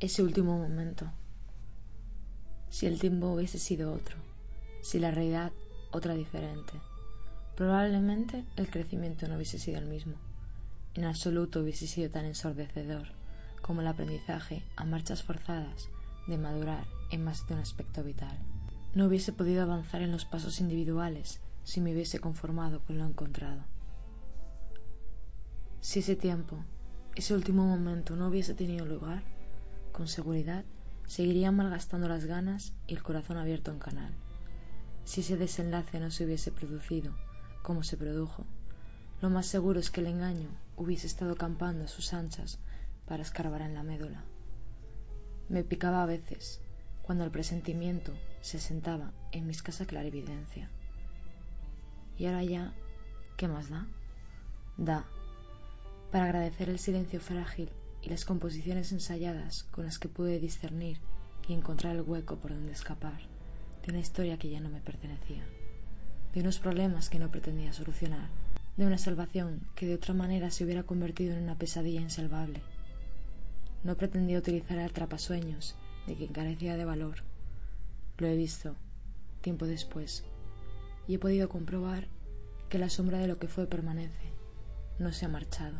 Ese último momento. Si el tiempo hubiese sido otro, si la realidad otra diferente, probablemente el crecimiento no hubiese sido el mismo. En absoluto hubiese sido tan ensordecedor como el aprendizaje a marchas forzadas de madurar en más de un aspecto vital. No hubiese podido avanzar en los pasos individuales si me hubiese conformado con lo encontrado. Si ese tiempo, ese último momento no hubiese tenido lugar, con seguridad seguirían malgastando las ganas y el corazón abierto en canal. Si ese desenlace no se hubiese producido, como se produjo, lo más seguro es que el engaño hubiese estado campando a sus anchas para escarbar en la médula. Me picaba a veces cuando el presentimiento se sentaba en mi escasa clarividencia. Y ahora ya, ¿qué más da? Da, para agradecer el silencio frágil las composiciones ensayadas con las que pude discernir y encontrar el hueco por donde escapar de una historia que ya no me pertenecía, de unos problemas que no pretendía solucionar, de una salvación que de otra manera se hubiera convertido en una pesadilla insalvable. No pretendía utilizar el atrapasueños de quien carecía de valor. Lo he visto, tiempo después, y he podido comprobar que la sombra de lo que fue permanece, no se ha marchado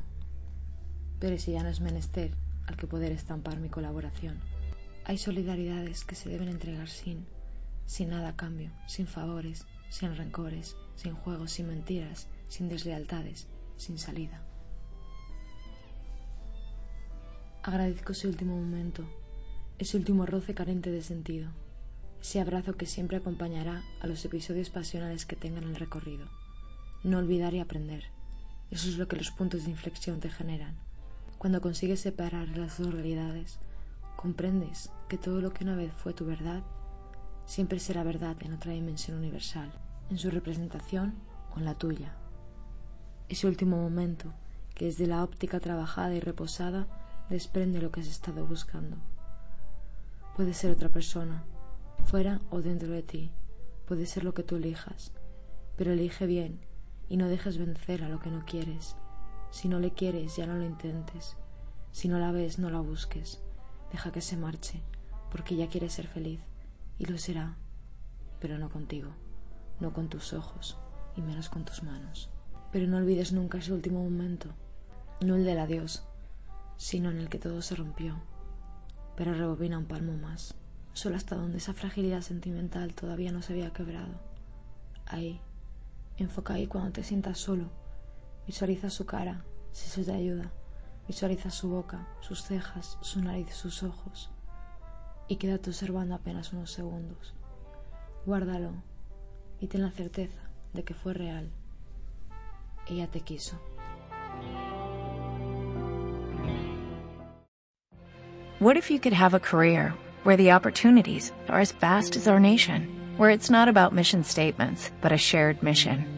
pero si ya no es menester al que poder estampar mi colaboración. Hay solidaridades que se deben entregar sin, sin nada a cambio, sin favores, sin rencores, sin juegos, sin mentiras, sin deslealtades, sin salida. Agradezco ese último momento, ese último roce carente de sentido, ese abrazo que siempre acompañará a los episodios pasionales que tengan el recorrido. No olvidar y aprender. Eso es lo que los puntos de inflexión te generan cuando consigues separar las dos realidades, comprendes que todo lo que una vez fue tu verdad, siempre será verdad en otra dimensión universal, en su representación o en la tuya. Ese último momento, que desde la óptica trabajada y reposada desprende lo que has estado buscando. Puede ser otra persona, fuera o dentro de ti, puede ser lo que tú elijas, pero elige bien y no dejes vencer a lo que no quieres si no le quieres, ya no lo intentes. Si no la ves, no la busques. Deja que se marche, porque ya quiere ser feliz, y lo será, pero no contigo, no con tus ojos, y menos con tus manos. Pero no olvides nunca ese último momento, no el del adiós, sino en el que todo se rompió. Pero rebobina un palmo más, solo hasta donde esa fragilidad sentimental todavía no se había quebrado. Ahí, enfoca ahí cuando te sientas solo Visualiza su cara, si eso te ayuda. Visualiza su boca, sus cejas, su nariz, sus ojos. Y quédate observando apenas unos segundos. Guárdalo y ten la certeza de que fue real. Ella te quiso. What if you could have a career where the opportunities are as vast as our nation, where it's not about mission statements, but a shared mission?